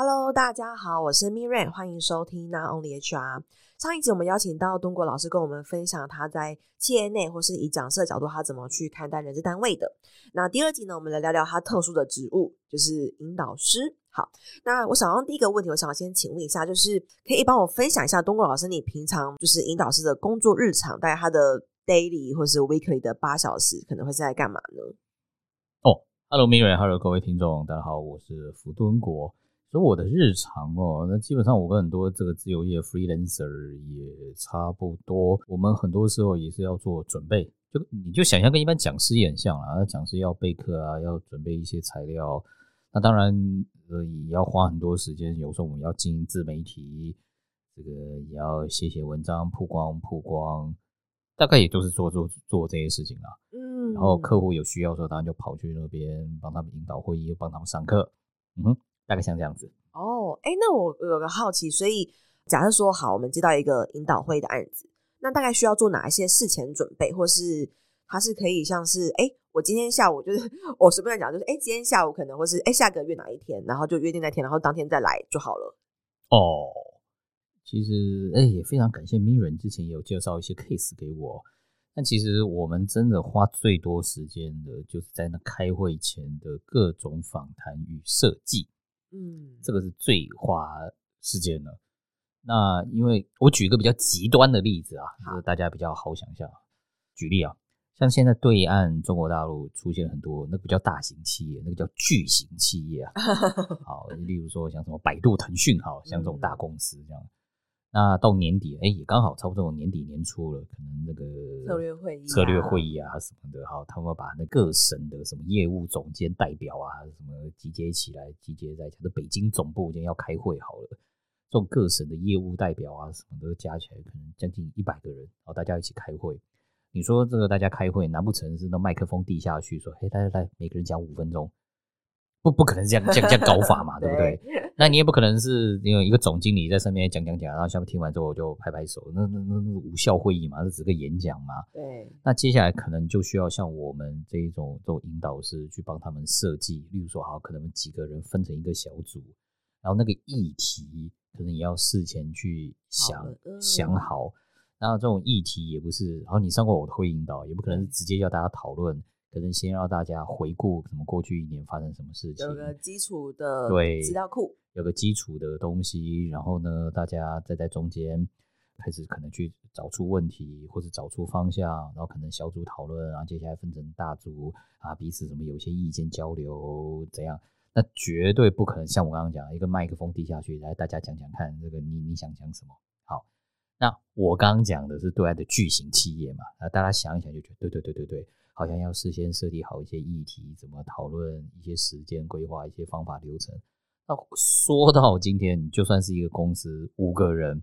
Hello，大家好，我是 Miriam，欢迎收听 Not Only HR。上一集我们邀请到东国老师跟我们分享他在企业内或是以讲师的角度，他怎么去看待人事单位的。那第二集呢，我们来聊聊他特殊的职务，就是引导师。好，那我想用第一个问题，我想先请问一下，就是可以帮我分享一下东国老师你平常就是引导师的工作日常，大概他的 daily 或是 weekly 的八小时，可能会是在干嘛呢？哦，Hello Miriam，Hello 各位听众，大家好，我是福敦国。所以我的日常哦，那基本上我跟很多这个自由业 freelancer 也差不多。我们很多时候也是要做准备，就你就想象跟一般讲师也很像啊，讲师要备课啊，要准备一些材料。那当然呃也要花很多时间，有时候我们要经营自媒体，这个也要写写文章曝光曝光，大概也都是做做做这些事情啊。嗯，然后客户有需要的时候，当然就跑去那边帮他们引导会议，帮他们上课。嗯哼。大概像这样子哦，哎，那我有个好奇，所以假设说好，我们接到一个引导会的案子，那大概需要做哪一些事前准备，或是它是可以像是，哎，我今天下午就是 我随便讲，就是哎，今天下午可能或是哎下个月哪一天，然后就约定那天，然后当天再来就好了。哦，其实哎也非常感谢 Miriam 之前有介绍一些 case 给我，但其实我们真的花最多时间的就是在那开会前的各种访谈与设计。嗯，这个是最花时间的。那因为我举一个比较极端的例子啊，就是大家比较好想象。举例啊，像现在对岸中国大陆出现很多那个不叫大型企业，那个叫巨型企业啊。好，例如说像什么百度、腾讯，好像这种大公司这样。那到年底，哎，也刚好差不多年底年初了，可能那个策略会议、策略会议啊什么的，好，他们把那各省的什么业务总监代表啊什么集结起来，集结在这北京总部，今天要开会好了，这种各省的业务代表啊什么的加起来，可能将近一百个人，然后，大家一起开会。你说这个大家开会，难不成是那麦克风递下去说，嘿，大家来，每个人讲五分钟？不，不可能这样这样这样搞法嘛，对不对？那你也不可能是因为一个总经理在上面讲讲讲，然后下面听完之后我就拍拍手，那那那那无效会议嘛，这只是个演讲嘛。对。那接下来可能就需要像我们这一种这种引导师去帮他们设计，例如说，好，可能几个人分成一个小组，然后那个议题可能也要事前去想好想好。然后这种议题也不是，然后你上过我的会引导，也不可能是直接要大家讨论。可能先让大家回顾什么过去一年发生什么事情，有个基础的对资料库，有个基础的东西，然后呢，大家再在中间开始可能去找出问题或者找出方向，然后可能小组讨论，然后接下来分成大组啊，彼此什么有些意见交流怎样？那绝对不可能像我刚刚讲一个麦克风递下去，来大家讲讲看，这个你你想讲什么？好，那我刚刚讲的是对外的巨型企业嘛，那大家想一想就觉得对对对对对。好像要事先设计好一些议题，怎么讨论一些时间规划、一些方法流程。那说到今天，你就算是一个公司五个人，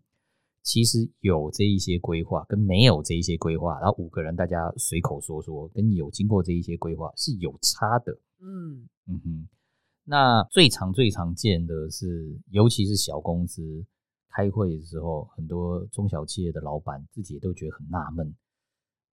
其实有这一些规划跟没有这一些规划，然后五个人大家随口说说，跟有经过这一些规划是有差的。嗯嗯哼。那最常最常见的是，尤其是小公司开会的时候，很多中小企业的老板自己也都觉得很纳闷。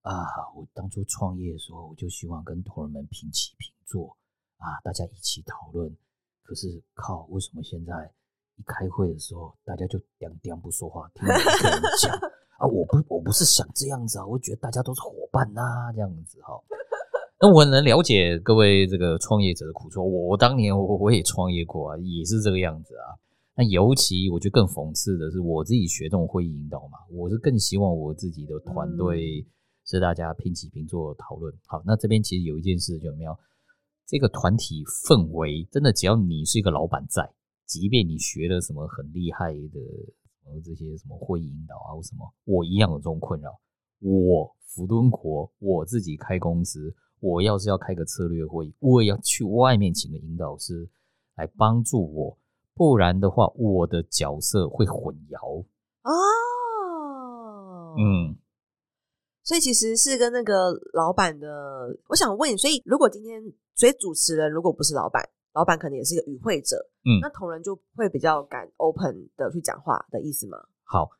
啊，我当初创业的时候，我就希望跟同仁们平起平坐啊，大家一起讨论。可是靠，为什么现在一开会的时候，大家就两两不说话，听一个人讲 啊？我不，我不是想这样子啊，我觉得大家都是伙伴呐、啊，这样子哈。那我能了解各位这个创业者的苦衷。我我当年我我也创业过啊，也是这个样子啊。那尤其我觉得更讽刺的是，我自己学这种会议引导嘛，我是更希望我自己的团队。是大家平起平坐讨论。好，那这边其实有一件事，有没有这个团体氛围？真的，只要你是一个老板在，即便你学了什么很厉害的，呃，这些什么会议引导啊，或什么，我一样有这种困扰。我福敦国，我自己开公司，我要是要开个策略会议，我也要去外面请个引导师来帮助我，不然的话，我的角色会混淆。哦，嗯。所以其实是跟那个老板的，我想问你，所以如果今天，所以主持人如果不是老板，老板可能也是一个与会者，嗯，那同仁就会比较敢 open 的去讲话的意思吗？好，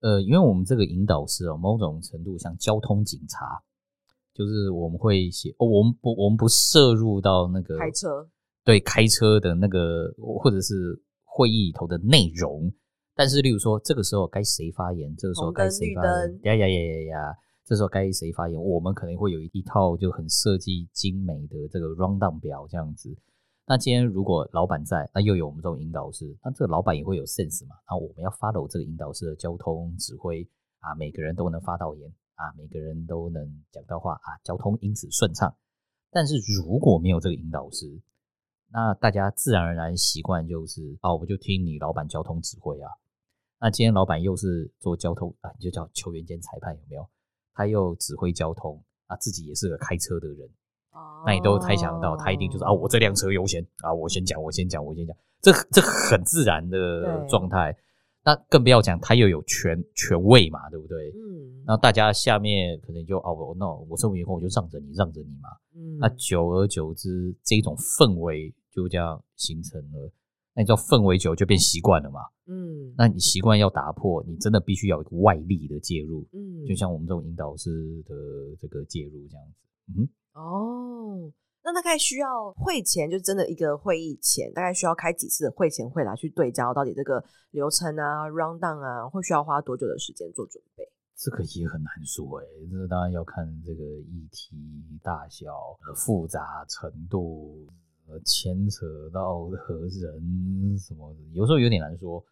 呃，因为我们这个引导师哦，某种程度像交通警察，就是我们会写，哦，我们不，我们不涉入到那个开车，对，开车的那个或者是会议里头的内容。但是，例如说，这个时候该谁发言？这个时候该谁发言？呀呀呀呀呀！这时候该谁发言？我们可能会有一套就很设计精美的这个 rundown 表这样子。那今天如果老板在，那又有我们这种引导师，那这个老板也会有 sense 嘛？那我们要 follow 这个引导师的交通指挥啊，每个人都能发到言啊，每个人都能讲到话啊，交通因此顺畅。但是如果没有这个引导师，那大家自然而然习惯就是啊，我就听你老板交通指挥啊。那今天老板又是做交通啊，你就叫球员兼裁判有没有？他又指挥交通啊，自己也是个开车的人，那你都猜想到，他一定就是啊，我这辆车优先啊，我先讲，我先讲，我先讲，这这很自然的状态。那更不要讲，他又有权权位嘛，对不对？嗯。那大家下面可能就哦，那我身为员工，我就让着你，让着你嘛。嗯。那久而久之，这种氛围就这样形成了。那你知道氛围久就变习惯了嘛？嗯，那你习惯要打破，你真的必须要有一个外力的介入。嗯，就像我们这种引导师的这个介入这样子。嗯，哦，那大概需要会前，就真的一个会议前，大概需要开几次的会前会来去对焦，到底这个流程啊、round down 啊，会需要花多久的时间做准备？这个也很难说诶、欸，这当然要看这个议题大小、复杂程度。呃，牵扯到和人什么的，有时候有点难说。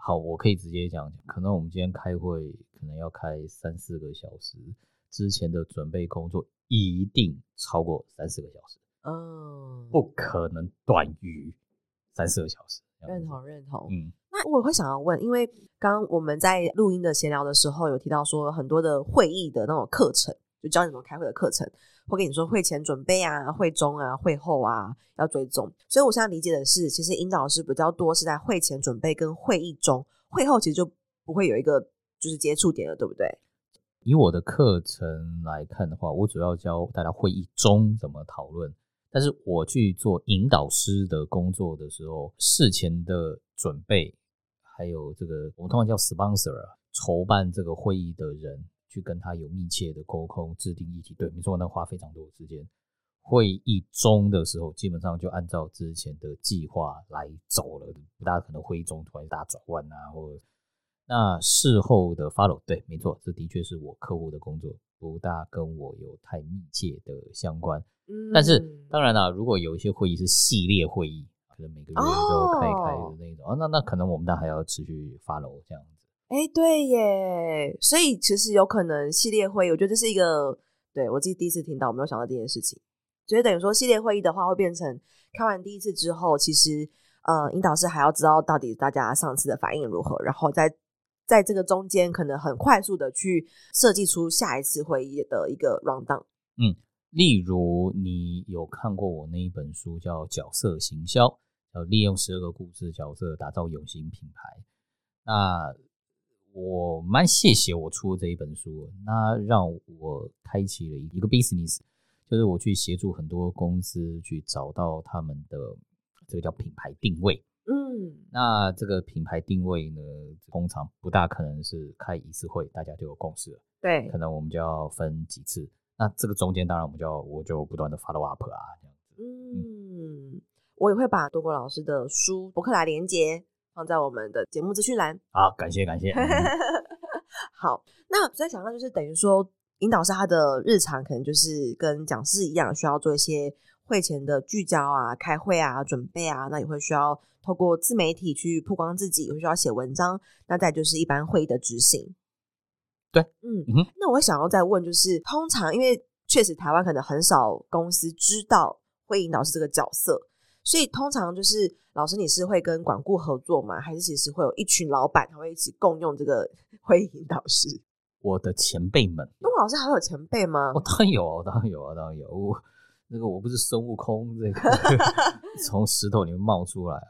好，我可以直接讲，可能我们今天开会，可能要开三四个小时，之前的准备工作一定超过三四个小时。嗯，不可能短于三四个小时。认同，认同。嗯，那我会想要问，因为刚刚我们在录音的闲聊的时候，有提到说很多的会议的那种课程，就教你们开会的课程。会跟你说会前准备啊，会中啊，会后啊，要追踪。所以我现在理解的是，其实引导师比较多是在会前准备跟会议中，会后其实就不会有一个就是接触点了，对不对？以我的课程来看的话，我主要教大家会议中怎么讨论。但是我去做引导师的工作的时候，事前的准备，还有这个我们通常叫 sponsor，筹办这个会议的人。去跟他有密切的沟通，制定议题。对，没错，那花非常多的时间。会议中的时候，基本上就按照之前的计划来走了，不大可能会议中突然大转弯啊，或者那事后的 follow。对，没错，这的确是我客户的工作，不大跟我有太密切的相关。嗯，但是当然啦，如果有一些会议是系列会议，可能每个月都开开的那种，哦，那那可能我们那还要持续 follow 这样。哎，对耶，所以其实有可能系列会议，我觉得这是一个，对，我自己第一次听到，我没有想到这件事情。所以等于说系列会议的话，会变成开完第一次之后，其实呃，引导师还要知道到底大家上次的反应如何，然后在在这个中间，可能很快速的去设计出下一次会议的一个 rundown。嗯，例如你有看过我那一本书叫《角色行销》，要利用十二个故事角色打造有形品牌。那我蛮谢谢我出的这一本书，那让我开启了一个 business，就是我去协助很多公司去找到他们的这个叫品牌定位。嗯，那这个品牌定位呢，通常不大可能是开一次会大家就有共识了。对，可能我们就要分几次。那这个中间当然我们就要我就不断的 follow up 啊，这样子。嗯，嗯我也会把多国老师的书博客来连结。放在我们的节目资讯栏。好，感谢感谢。好，那我在想到就是等于说，引导师他的日常可能就是跟讲师一样，需要做一些会前的聚焦啊、开会啊、准备啊，那也会需要透过自媒体去曝光自己，也会需要写文章。那再就是一般会议的执行。对，嗯嗯。那我想要再问，就是通常因为确实台湾可能很少公司知道会引导师这个角色。所以通常就是老师，你是会跟管顾合作吗？还是其实会有一群老板他会一起共用这个 会议引导师？我的前辈们，东老师还有前辈吗？我、哦、当然有啊，当然有啊，当然有。我那个我不是孙悟空，这个 从石头里面冒出来啊。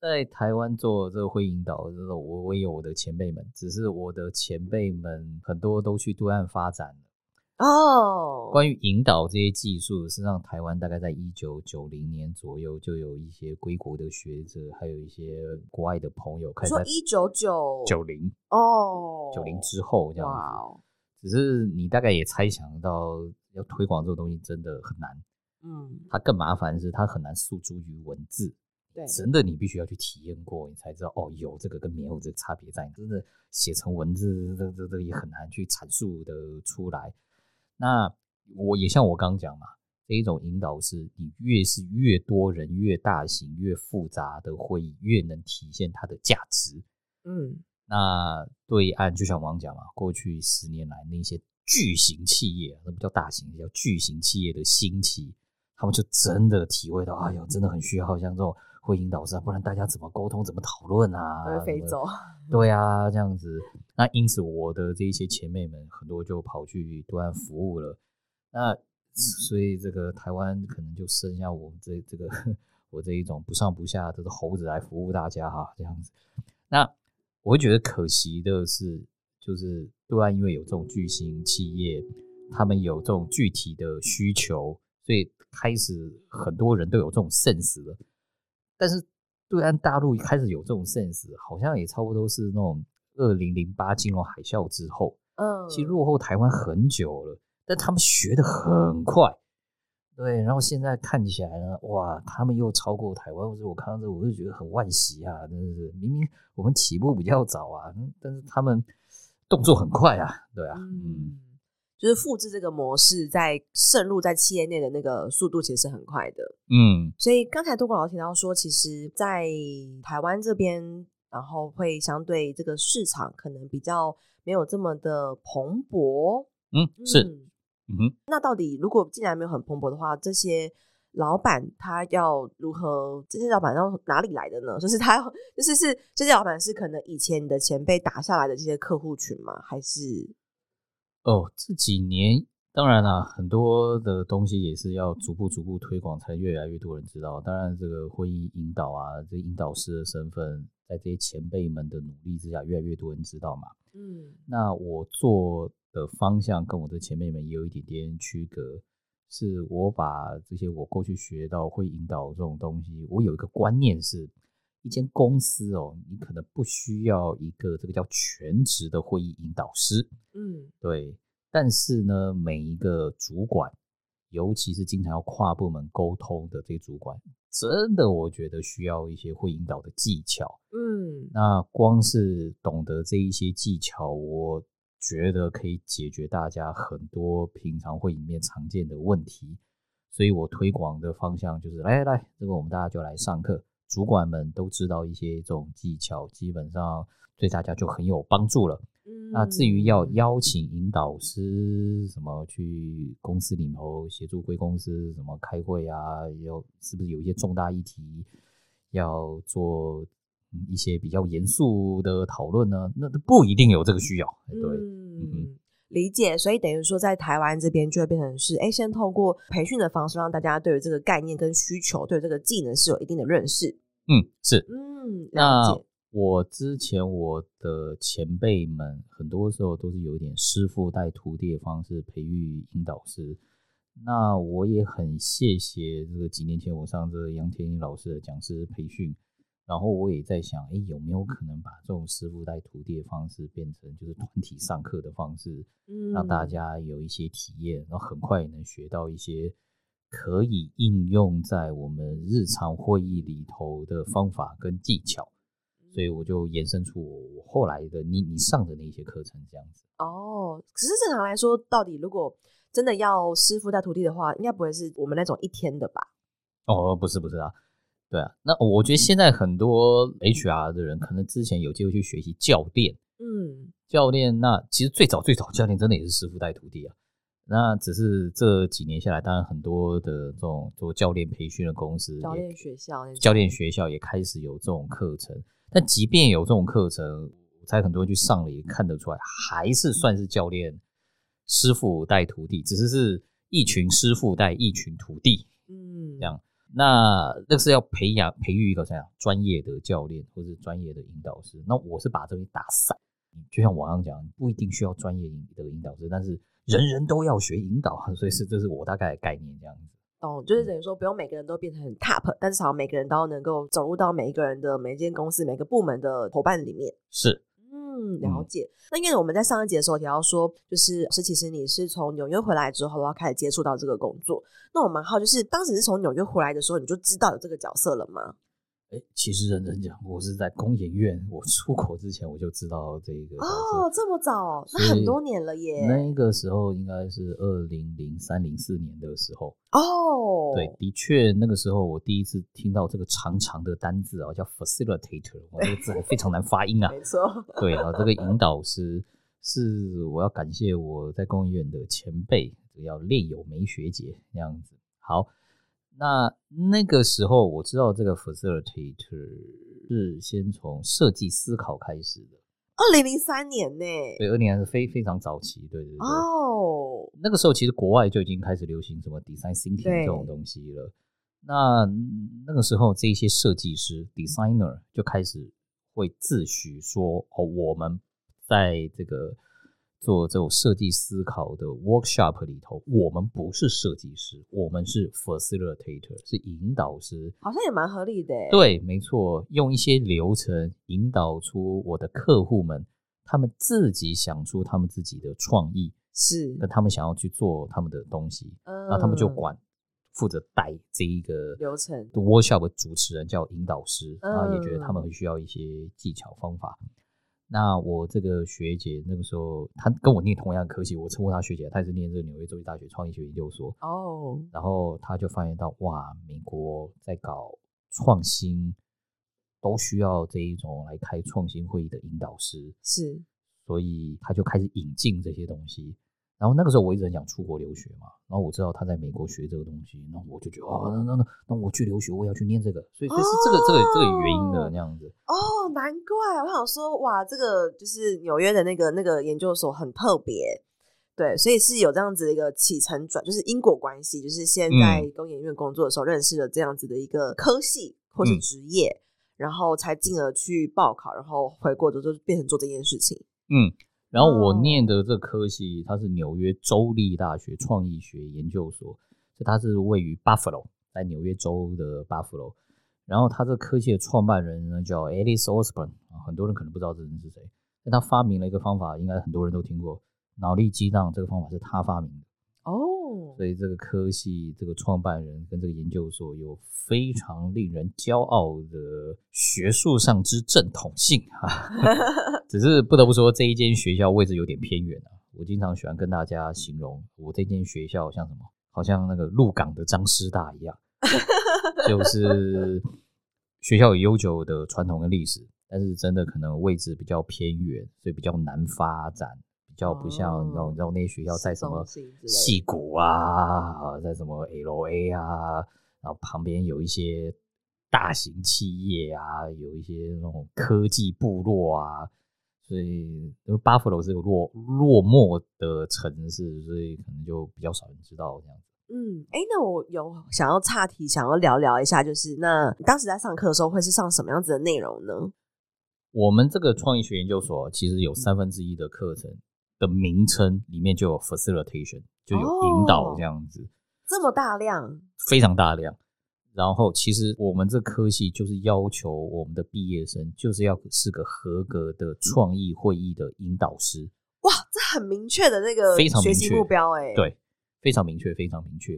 在台湾做这个会议引导，这个我我也有我的前辈们，只是我的前辈们很多都去对岸发展。哦，关于引导这些技术，实际上台湾大概在一九九零年左右就有一些归国的学者，还有一些国外的朋友开始。说一九九九零哦，九零之后这样只是你大概也猜想到，要推广这个东西真的很难。嗯，它更麻烦的是它很难诉诸于文字，对，真的你必须要去体验过，你才知道哦，有这个跟没有这个差别在哪。真的写成文字，这这这也很难去阐述的出来。那我也像我刚讲嘛，这一种引导是，你越是越多人、越大型、越复杂的会议，越能体现它的价值。嗯，那对岸就像我刚讲嘛，过去十年来那些巨型企业，那不叫大型，叫巨型企业的兴起。他们就真的体会到，哎呦，真的很需要像这种会引导师啊，不然大家怎么沟通、怎么讨论啊？会飞走。对啊，这样子。那因此，我的这一些前辈们很多就跑去对岸服务了。那所以，这个台湾可能就剩下我们这这个我这一种不上不下的猴子来服务大家哈，这样子。那我会觉得可惜的是，就是对岸因为有这种巨型企业，他们有这种具体的需求，所以。开始很多人都有这种 sense 了，但是对岸大陆开始有这种 sense，好像也差不多是那种二零零八金融海啸之后，嗯，其实落后台湾很久了，但他们学的很快，对，然后现在看起来呢，哇，他们又超过台湾，或者我看到这，我就觉得很惋惜啊，真的是，明明我们起步比较早啊，但是他们动作很快啊，对啊，嗯。就是复制这个模式，在渗入在企业内的那个速度其实是很快的，嗯。所以刚才多国老师提到说，其实，在台湾这边，然后会相对这个市场可能比较没有这么的蓬勃，嗯，是，嗯哼。那到底如果既然没有很蓬勃的话，这些老板他要如何？这些老板要哪里来的呢？就是他要，就是是这些老板是可能以前你的前辈打下来的这些客户群吗？还是？哦，这几年当然啦，很多的东西也是要逐步逐步推广，才越来越多人知道。当然，这个会议引导啊，这引导师的身份，在这些前辈们的努力之下，越来越多人知道嘛。嗯，那我做的方向跟我的前辈们也有一点点区隔，是我把这些我过去学到会引导这种东西，我有一个观念是，一间公司哦，你可能不需要一个这个叫全职的会议引导师，嗯，对。但是呢，每一个主管，尤其是经常要跨部门沟通的这些主管，真的我觉得需要一些会引导的技巧，嗯。那光是懂得这一些技巧，我觉得可以解决大家很多平常会议里面常见的问题。所以我推广的方向就是，来来来，这个我们大家就来上课。主管们都知道一些这种技巧，基本上对大家就很有帮助了。嗯，那至于要邀请引导师什么去公司里头协助贵公司什么开会啊，有是不是有一些重大议题要做一些比较严肃的讨论呢？那不一定有这个需要。对，嗯，嗯理解。所以等于说，在台湾这边就会变成是，哎，先透过培训的方式，让大家对于这个概念跟需求，对于这个技能是有一定的认识。嗯，是，嗯，那我之前我的前辈们很多时候都是有一点师傅带徒弟的方式培育引导师。那我也很谢谢这个几年前我上这个杨天一老师的讲师培训，然后我也在想，哎，有没有可能把这种师傅带徒弟的方式变成就是团体上课的方式，嗯，让大家有一些体验，然后很快也能学到一些。可以应用在我们日常会议里头的方法跟技巧，所以我就延伸出我后来的你你上的那些课程这样子。哦，可是正常来说，到底如果真的要师傅带徒弟的话，应该不会是我们那种一天的吧？哦，不是不是啊，对啊，那我觉得现在很多 HR 的人可能之前有机会去学习教练，嗯，教练，那其实最早最早教练真的也是师傅带徒弟啊。那只是这几年下来，当然很多的这种做教练培训的公司，教练学校，教练学校也开始有这种课程。但即便有这种课程，我猜很多人去上了也看得出来，还是算是教练师傅带徒弟，只是是一群师傅带一群徒弟，嗯，这样。那那是要培养培育一个怎样专业的教练或是专业的引导师。那我是把这东西打散，就像我刚刚讲，不一定需要专业的引导师，但是。人人都要学引导，所以是这是我大概的概念这样子。哦，就是等于说不用每个人都变成很 top，但至少每个人都能够走入到每一个人的每一间公司、每个部门的伙伴里面。是，嗯，了解。嗯、那因为我们在上一节的时候提到说，就是是其实你是从纽约回来之后然后开始接触到这个工作。那我蛮好，就是当时是从纽约回来的时候，你就知道有这个角色了吗？哎，其实认真讲，我是在工研院，我出国之前我就知道这个哦，这么早，那很多年了耶。那个时候应该是二零零三零四年的时候哦，对，的确那个时候我第一次听到这个长长的单字啊，叫 facilitator，我这个字还非常难发音啊。没错，对啊，这个引导师是我要感谢我在工研院的前辈，这个叫练友梅学姐这样子。好。那那个时候我知道这个 facilitator 是先从设计思考开始的。二零零三年呢？对，二零还是非非常早期，对对对。哦，那个时候其实国外就已经开始流行什么 design thinking 这种东西了。那那个时候这些设计师 designer 就开始会自诩说：“哦，我们在这个。”做这种设计思考的 workshop 里头，我们不是设计师，我们是 facilitator，是引导师，好像也蛮合理的。对，没错，用一些流程引导出我的客户们，他们自己想出他们自己的创意，是，那他们想要去做他们的东西，嗯，那他们就管负责带这一个流程。workshop 的主持人叫引导师，嗯，啊，也觉得他们会需要一些技巧方法。那我这个学姐那个时候，她跟我念同样的科系，我称呼她学姐，她也是念这个纽约州立大学创意学研究所。哦、oh.，然后她就发现到，哇，美国在搞创新，都需要这一种来开创新会议的引导师。是，所以她就开始引进这些东西。然后那个时候我一直很想出国留学嘛，然后我知道他在美国学这个东西，那我就觉得哦，那那那那我去留学，我也要去念这个，所以所以是这个、哦、这个这个原因的那样子。哦，难怪我想说，哇，这个就是纽约的那个那个研究所很特别，对，所以是有这样子的一个起承转，就是因果关系，就是先在工研院工作的时候认识了这样子的一个科系或是职业，嗯、然后才进而去报考，然后回国之后就变成做这件事情。嗯。然后我念的这科系，它是纽约州立大学创意学研究所，就它是位于 Buffalo，在纽约州的 Buffalo。然后它这科系的创办人呢叫 Alice Osborn 啊，很多人可能不知道这人是谁，但他发明了一个方法，应该很多人都听过，脑力激荡这个方法是他发明的。哦，所以这个科系这个创办人跟这个研究所有非常令人骄傲的学术上之正统性啊，只是不得不说这一间学校位置有点偏远啊。我经常喜欢跟大家形容，我这间学校像什么，好像那个鹿港的张师大一样，就是学校有悠久的传统跟历史，但是真的可能位置比较偏远，所以比较难发展。比较不像你知道，你知道那些学校在什么戏谷啊，在什么 LA 啊，然后旁边有一些大型企业啊，有一些那种科技部落啊，所以因为巴佛罗是个落落寞的城市，所以可能就比较少人知道这样子。嗯，哎，那我有想要岔题，想要聊聊一下，就是那你当时在上课的时候会是上什么样子的内容呢？我们这个创意学研究所其实有三分之一的课程。的名称里面就有 facilitation，就有引导这样子，哦，这么大量，非常大量。然后其实我们这科系就是要求我们的毕业生就是要是个合格的创意会议的引导师。哇，这很明确的那个学习目标哎，对，非常明确，非常明确。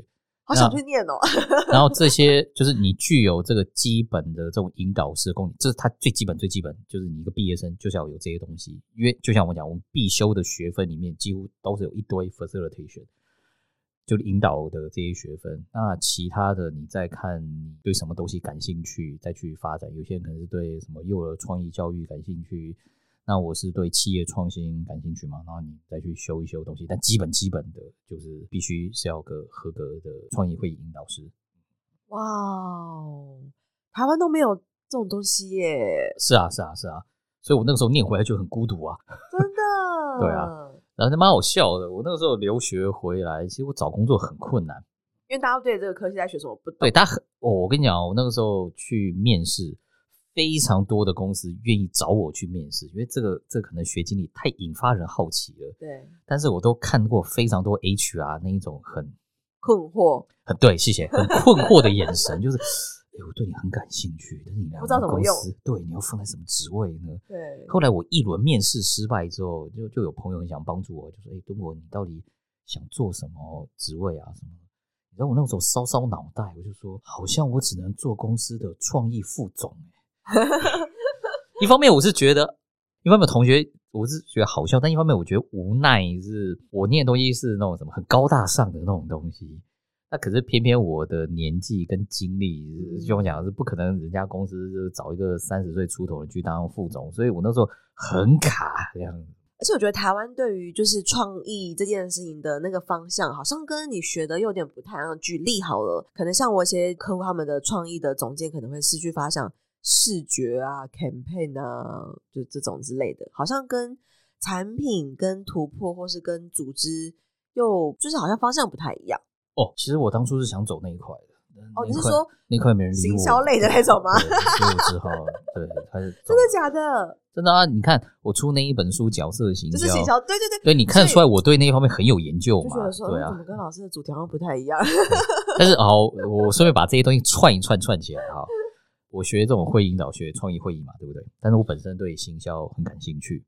好想去念哦！然后这些就是你具有这个基本的这种引导式功能，这是它最基本、最基本，就是你一个毕业生就是要有这些东西。因为就像我讲，我们必修的学分里面几乎都是有一堆 facilitation，就是引导的这些学分。那其他的你再看你对什么东西感兴趣，再去发展。有些人可能是对什么幼儿创意教育感兴趣。那我是对企业创新感兴趣嘛，然后你再去修一修东西，但基本基本的就是必须是要个合格的创意会议引导师。哇哦，台湾都没有这种东西耶！是啊，是啊，是啊，所以我那个时候念回来就很孤独啊，真的。对啊，然后他蛮好笑的。我那个时候留学回来，其实我找工作很困难，因为大家对这个科系在学什么不懂。对，大家很，哦，我跟你讲，我那个时候去面试。非常多的公司愿意找我去面试，因为这个这个可能学经历太引发人好奇了。对，但是我都看过非常多 HR 那一种很困惑，很对，谢谢，很困惑的眼神，就是哎，我对你很感兴趣，但是你来我们公司，对，你要放在什么职位呢？对。后来我一轮面试失败之后，就就有朋友很想帮助我，就说：“哎，敦国，你到底想做什么职位啊？什么？”你知道我那时候烧烧脑袋，我就说，好像我只能做公司的创意副总。一方面我是觉得，一方面同学我是觉得好笑，但一方面我觉得无奈，是我念东西是那种什么很高大上的那种东西。那可是偏偏我的年纪跟经历，就我讲是不可能，人家公司就找一个三十岁出头的去当副总，所以我那时候很卡这样。而且我觉得台湾对于就是创意这件事情的那个方向，好像跟你学的有点不太一样。举例好了，可能像我一些客户，他们的创意的总监可能会失去发想视觉啊、campaign 啊，就这种之类的，好像跟产品、跟突破或是跟组织，又就是好像方向不太一样。哦，其实我当初是想走那一块的。哦，你是说那块没人理我？行销类的那种吗？所以我只好对，他是 真的假的？真的啊！你看我出那一本书《角色行销》，就是行销，对对对，对，你看得出来我对那一方面很有研究嘛？对啊，怎么跟老师的主题好像不太一样？但是哦，我顺便把这些东西串一串串起来哈。我学这种会引导，学创意会议嘛，对不对？但是我本身对行销很感兴趣。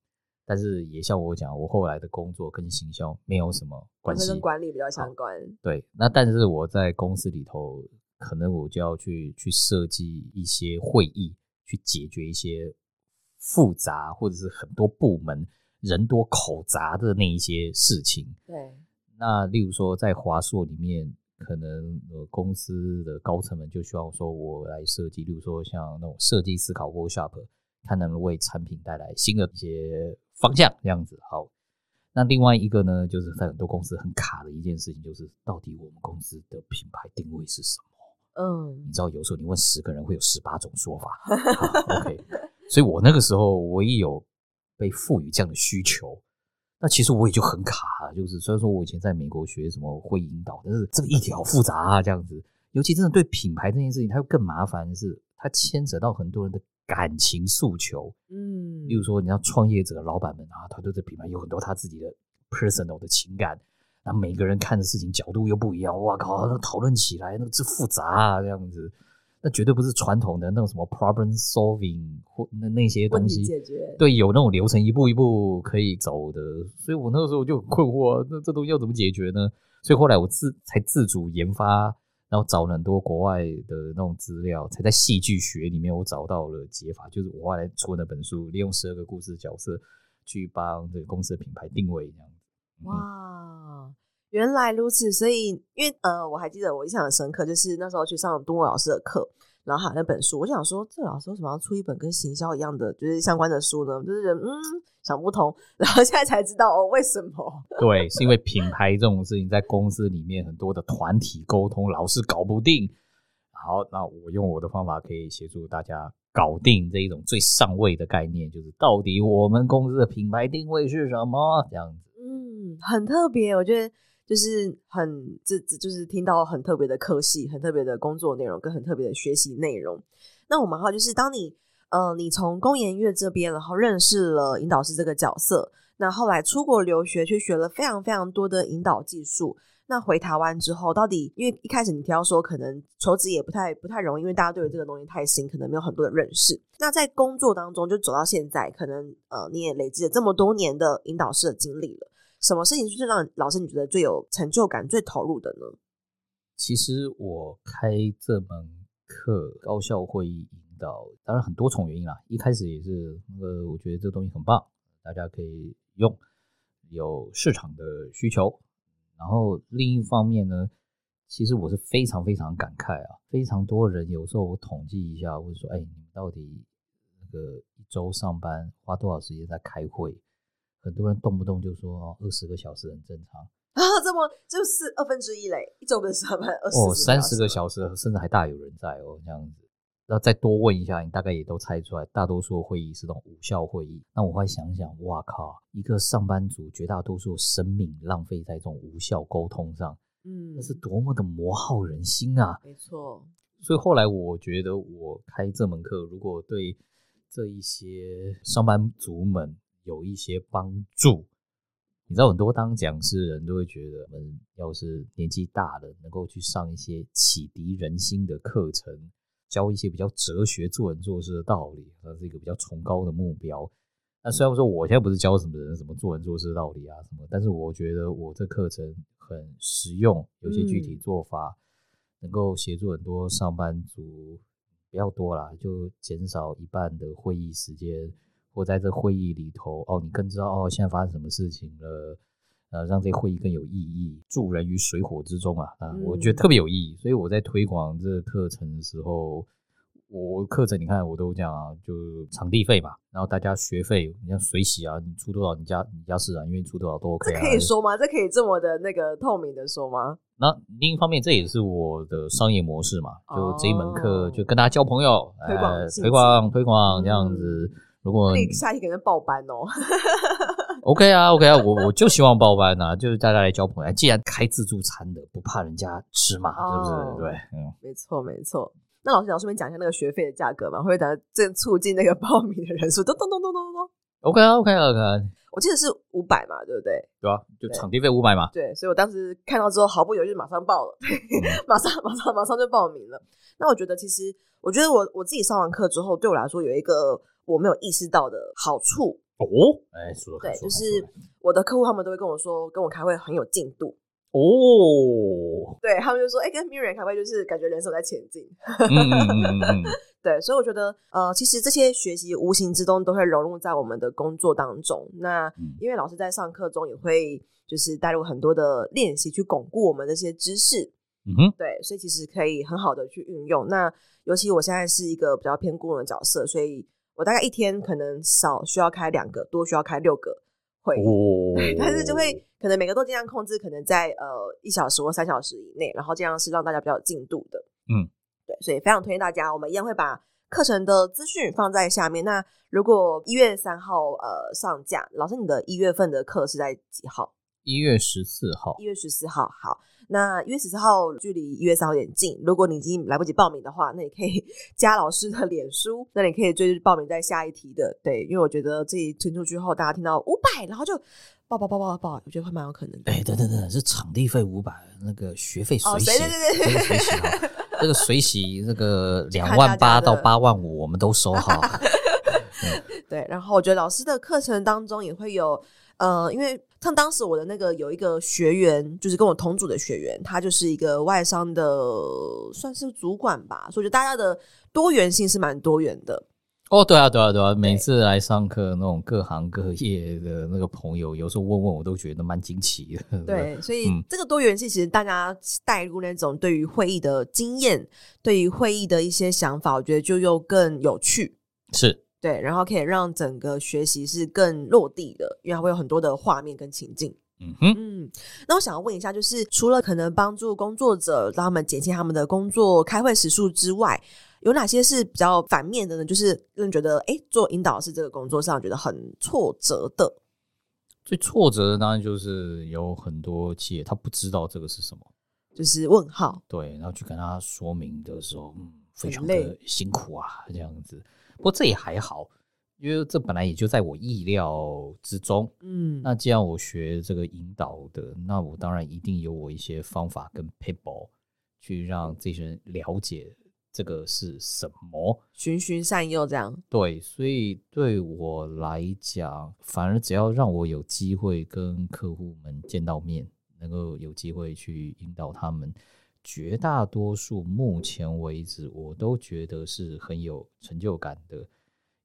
但是也像我讲，我后来的工作跟行销没有什么关系，跟管理比较相关。对，那但是我在公司里头，可能我就要去去设计一些会议，去解决一些复杂或者是很多部门人多口杂的那一些事情。对，那例如说在华硕里面，可能呃公司的高层们就需要说我来设计，例如说像那种设计思考 workshop，看能不能为产品带来新的一些。方向这样子好，那另外一个呢，就是在很多公司很卡的一件事情，就是到底我们公司的品牌定位是什么？嗯，你知道有时候你问十个人会有十八种说法。好 OK，所以我那个时候我也有被赋予这样的需求，那其实我也就很卡，就是虽然说我以前在美国学什么会引导，但是这个议题好复杂啊，这样子，尤其真的对品牌这件事情，它又更麻烦的是，它牵扯到很多人的。感情诉求，嗯，例如说，你要创业者、老板们啊，他对这品牌有很多他自己的 personal 的情感，那每个人看的事情角度又不一样，哇靠，那讨论起来那个是复杂啊，这样子，那绝对不是传统的那种什么 problem solving 或那那些东西解决，对，有那种流程一步一步可以走的，所以我那个时候就很困惑，那这东西要怎么解决呢？所以后来我自才自主研发。然后找了很多国外的那种资料，才在戏剧学里面我找到了解法，就是我后来出那本书，利用十二个故事角色去帮这个公司的品牌定位这样子。哇，原来如此！所以因为呃，我还记得我印象很深刻，就是那时候去上东国老师的课。然后还有那本书，我想说，这老师为什么要出一本跟行销一样的，就是相关的书呢？就是嗯想不通，然后现在才知道哦，为什么？对，是因为品牌这种事情在公司里面很多的团体沟通老是搞不定。好，那我用我的方法可以协助大家搞定这一种最上位的概念，就是到底我们公司的品牌定位是什么？这样子，嗯，很特别，我觉得。就是很这这就是听到很特别的课系，很特别的工作内容跟很特别的学习内容。那我们好，就是当你呃你从工研院这边，然后认识了引导师这个角色，那后来出国留学去学了非常非常多的引导技术。那回台湾之后，到底因为一开始你提到说可能求职也不太不太容易，因为大家对于这个东西太新，可能没有很多的认识。那在工作当中就走到现在，可能呃你也累积了这么多年的引导师的经历了。什么事情是最让老师你觉得最有成就感、最投入的呢？其实我开这门课高效会议引导，当然很多重原因啦。一开始也是那个，我觉得这东西很棒，大家可以用，有市场的需求。然后另一方面呢，其实我是非常非常感慨啊，非常多人有时候我统计一下，或者说，哎，你们到底那个一周上班花多少时间在开会？很多人动不动就说哦，二十个小时很正常啊，这么就是二分之一嘞，一周不是上班二十哦，三十个小时甚至还大有人在哦，这样子。然后再多问一下，你大概也都猜出来，大多数会议是那种无效会议。那我会想想，哇靠，一个上班族绝大多数生命浪费在这种无效沟通上，嗯，那是多么的磨耗人心啊！没错。所以后来我觉得，我开这门课，如果对这一些上班族们。有一些帮助，你知道很多当讲师的人都会觉得，我们要是年纪大了，能够去上一些启迪人心的课程，教一些比较哲学做人做事的道理，它是一个比较崇高的目标。那虽然说我现在不是教什么人什么做人做事道理啊什么，但是我觉得我这课程很实用，有些具体做法能够协助很多上班族，不要多啦，就减少一半的会议时间，或在这会议里头哦，你更知道哦现在发生什么事情了，呃，让这个会议更有意义，助人于水火之中啊啊，我觉得特别有意义，所以我在推广这个课程的时候。我课程你看我都这样啊，就场地费嘛，然后大家学费，你像水洗啊，你出多少你家你家是啊，因为你出多少都 OK 啊。这可以说吗？这可以这么的那个透明的说吗？那另一方面，这也是我的商业模式嘛，就这一门课就跟大家交朋友，推广推广推广这样子。如果你下一个人报班哦，OK 啊 OK 啊，我我就希望报班啊，就是大家来交朋友。既然开自助餐的，不怕人家吃嘛，是不是？对，嗯，没错没错。那老师，老师，顺便讲一下那个学费的价格嘛？会不会等下这促进那个 报名的人数？咚咚咚咚咚咚。OK 啊，OK 啊，OK。我记得是五百嘛，对不对？对啊，就场地费五百嘛。对，所以我当时看到之后毫不犹豫，马上报了，嗯、马上马上马上就报名了。那我觉得，其实我觉得我我自己上完课之后，对我来说有一个我没有意识到的好处哦。哎，说对，就是我的客户他们都会跟我说，跟我开会很有进度。哦，对他们就说，哎、欸，跟 Miriam 开会就是感觉人手在前进。嗯、对，所以我觉得，呃，其实这些学习无形之中都会融入在我们的工作当中。那因为老师在上课中也会就是带入很多的练习去巩固我们这些知识。嗯哼，对，所以其实可以很好的去运用。那尤其我现在是一个比较偏顾问的角色，所以我大概一天可能少需要开两个，多需要开六个。会，哦、对，但是就会可能每个都尽量控制，可能在呃一小时或三小时以内，然后这样是让大家比较有进度的。嗯，对，所以非常推荐大家，我们一样会把课程的资讯放在下面。那如果一月三号呃上架，老师你的一月份的课是在几号？一月十四号。一月十四号，好。那一月十四号距离一月三号有点近，如果你已经来不及报名的话，那你可以 加老师的脸书，那你可以追报名在下一题的。对，因为我觉得这一推出去后，大家听到五百，然后就报报报报报，我觉得会蛮有可能的。哎，等等等，是场地费五百，那个学费水洗，对对对对，水洗哈，这个水洗这个两万八到八万五，我们都收好。对，然后我觉得老师的课程当中也会有。呃，因为像当时我的那个有一个学员，就是跟我同组的学员，他就是一个外商的，算是主管吧，所以就大家的多元性是蛮多元的。哦，对啊，对啊，对啊，每次来上课，那种各行各业的那个朋友，有时候问问我都觉得蛮惊奇的。对，所以这个多元性其实大家带入那种对于会议的经验，对于会议的一些想法，我觉得就又更有趣。是。对，然后可以让整个学习是更落地的，因为它会有很多的画面跟情境。嗯哼，嗯，那我想要问一下，就是除了可能帮助工作者让他们减轻他们的工作开会时数之外，有哪些是比较反面的呢？就是让人觉得，哎，做引导师这个工作上觉得很挫折的。最挫折的当然就是有很多企业他不知道这个是什么，就是问号。对，然后去跟他说明的时候，嗯，非常的辛苦啊，这样子。不过这也还好，因为这本来也就在我意料之中。嗯，那既然我学这个引导的，那我当然一定有我一些方法跟 people，去让这些人了解这个是什么，循循善诱这样。对，所以对我来讲，反而只要让我有机会跟客户们见到面，能够有机会去引导他们。绝大多数目前为止，我都觉得是很有成就感的。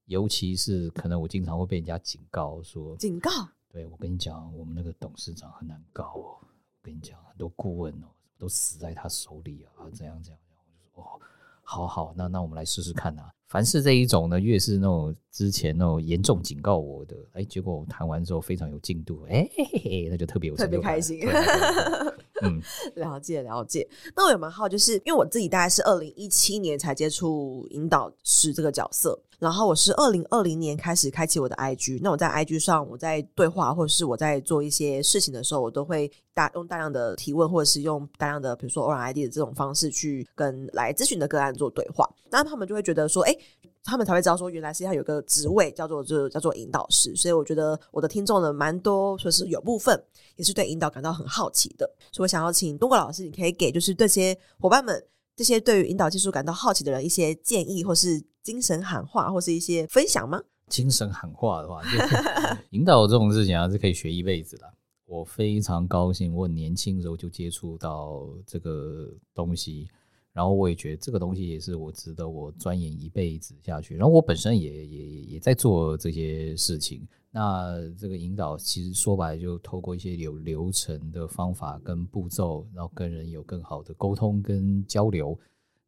尤其是可能我经常会被人家警告说：“警告，对，我跟你讲，我们那个董事长很难搞哦。我跟你讲，很多顾问哦都死在他手里啊，这样这样。”我就说：“哦，好好，那那我们来试试看啊。凡是这一种呢，越是那种之前那种严重警告我的，哎，结果我谈完之后非常有进度，哎嘿嘿嘿，那就特别有成就感，特别开心。” 了解了解。那我有蛮好，就是因为我自己大概是二零一七年才接触引导师这个角色，然后我是二零二零年开始开启我的 IG。那我在 IG 上，我在对话或者是我在做一些事情的时候，我都会大用大量的提问，或者是用大量的比如说 ORID 的这种方式去跟来咨询的个案做对话。那他们就会觉得说，哎。他们才会知道说，原来是要有个职位叫做就叫做引导师，所以我觉得我的听众呢蛮多，说是有部分也是对引导感到很好奇的，所以我想要请东国老师，你可以给就是这些伙伴们，这些对于引导技术感到好奇的人一些建议，或是精神喊话，或是一些分享吗？精神喊话的话，就 引导这种事情啊，是可以学一辈子的。我非常高兴，我年轻时候就接触到这个东西，然后我也觉得这个东西也是我值得我钻研一辈子下去。然后我本身也也也在做这些事情。那这个引导其实说白了，就透过一些有流程的方法跟步骤，然后跟人有更好的沟通跟交流。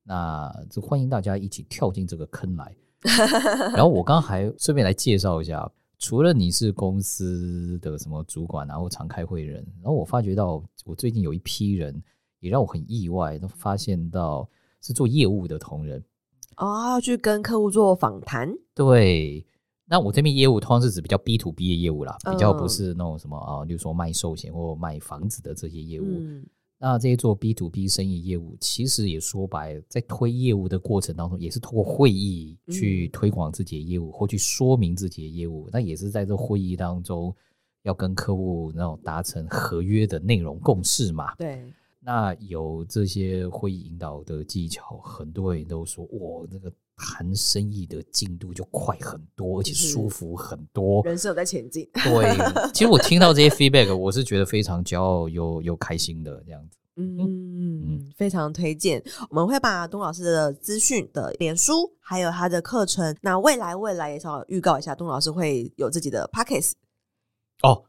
那就欢迎大家一起跳进这个坑来。然后我刚刚还顺便来介绍一下。除了你是公司的什么主管，然后常开会人，然后我发觉到我最近有一批人也让我很意外，都发现到是做业务的同仁哦，要去跟客户做访谈。对，那我这边业务通常是指比较 B to B 的业务啦，比较不是那种什么啊，比如说卖寿险或卖房子的这些业务。嗯那这些做 B to B 生意业务，其实也说白，在推业务的过程当中，也是通过会议去推广自己的业务，或去说明自己的业务。那也是在这会议当中，要跟客户那种达成合约的内容共识嘛。对。那有这些会议引导的技巧，很多人都说，哇，那个。谈生意的进度就快很多，而且舒服很多。人生有在前进。对，其实我听到这些 feedback，我是觉得非常骄傲又又开心的这样子。嗯嗯嗯，非常推荐。我们会把东老师的资讯的脸书，还有他的课程。那未来未来也想预告一下，东老师会有自己的 podcast 哦。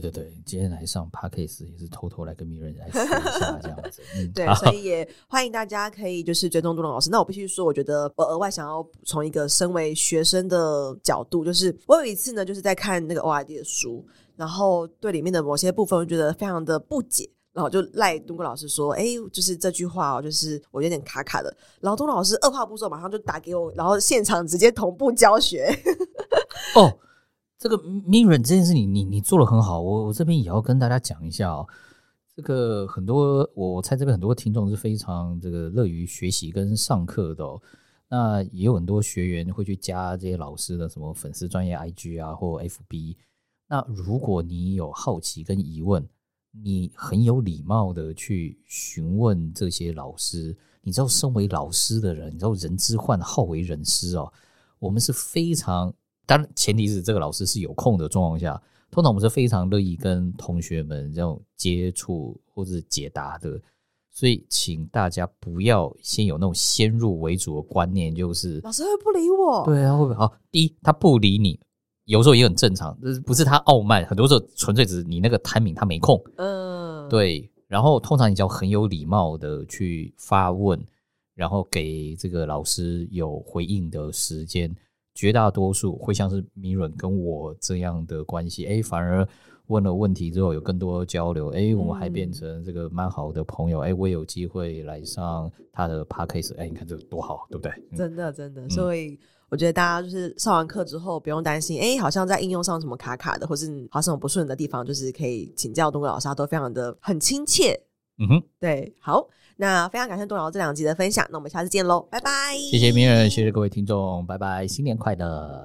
对对对，今天来上 Podcast 也是偷偷来跟 Miriam 来说一下这样子。嗯、对，所以也欢迎大家可以就是追踪东东老师。那我必须说，我觉得我额外想要补充一个身为学生的角度，就是我有一次呢，就是在看那个 OID 的书，然后对里面的某些部分，我觉得非常的不解，然后就赖东哥老师说：“哎，就是这句话哦，就是我有点卡卡的。”然后东老师二话不说，马上就打给我，然后现场直接同步教学。哦。这个 mirror 这件事情，你你做得很好，我我这边也要跟大家讲一下哦。这个很多，我猜这边很多听众是非常这个乐于学习跟上课的哦。那也有很多学员会去加这些老师的什么粉丝专业 IG 啊或 FB。那如果你有好奇跟疑问，你很有礼貌的去询问这些老师。你知道，身为老师的人，你知道人之患好为人师哦。我们是非常。当然，前提是这个老师是有空的状况下，通常我们是非常乐意跟同学们这种接触或者是解答的。所以，请大家不要先有那种先入为主的观念，就是老师会不理我。对啊，会不会？好，第一，他不理你，有时候也很正常，不是他傲慢，很多时候纯粹只是你那个 timing 他没空。嗯，对。然后，通常你就要很有礼貌的去发问，然后给这个老师有回应的时间。绝大多数会像是 Miriam 跟我这样的关系，哎，反而问了问题之后有更多交流，哎，我们还变成这个蛮好的朋友，哎，我也有机会来上他的 podcast，哎，你看这个多好，对不对？真的，真的，所以我觉得大家就是上完课之后不用担心，哎，好像在应用上什么卡卡的，或是好像什么不顺的地方，就是可以请教东哥老师，他都非常的很亲切。嗯哼，对，好。那非常感谢东老这两集的分享，那我们下次见喽，拜拜！谢谢 Miriam，谢谢各位听众，拜拜，新年快乐！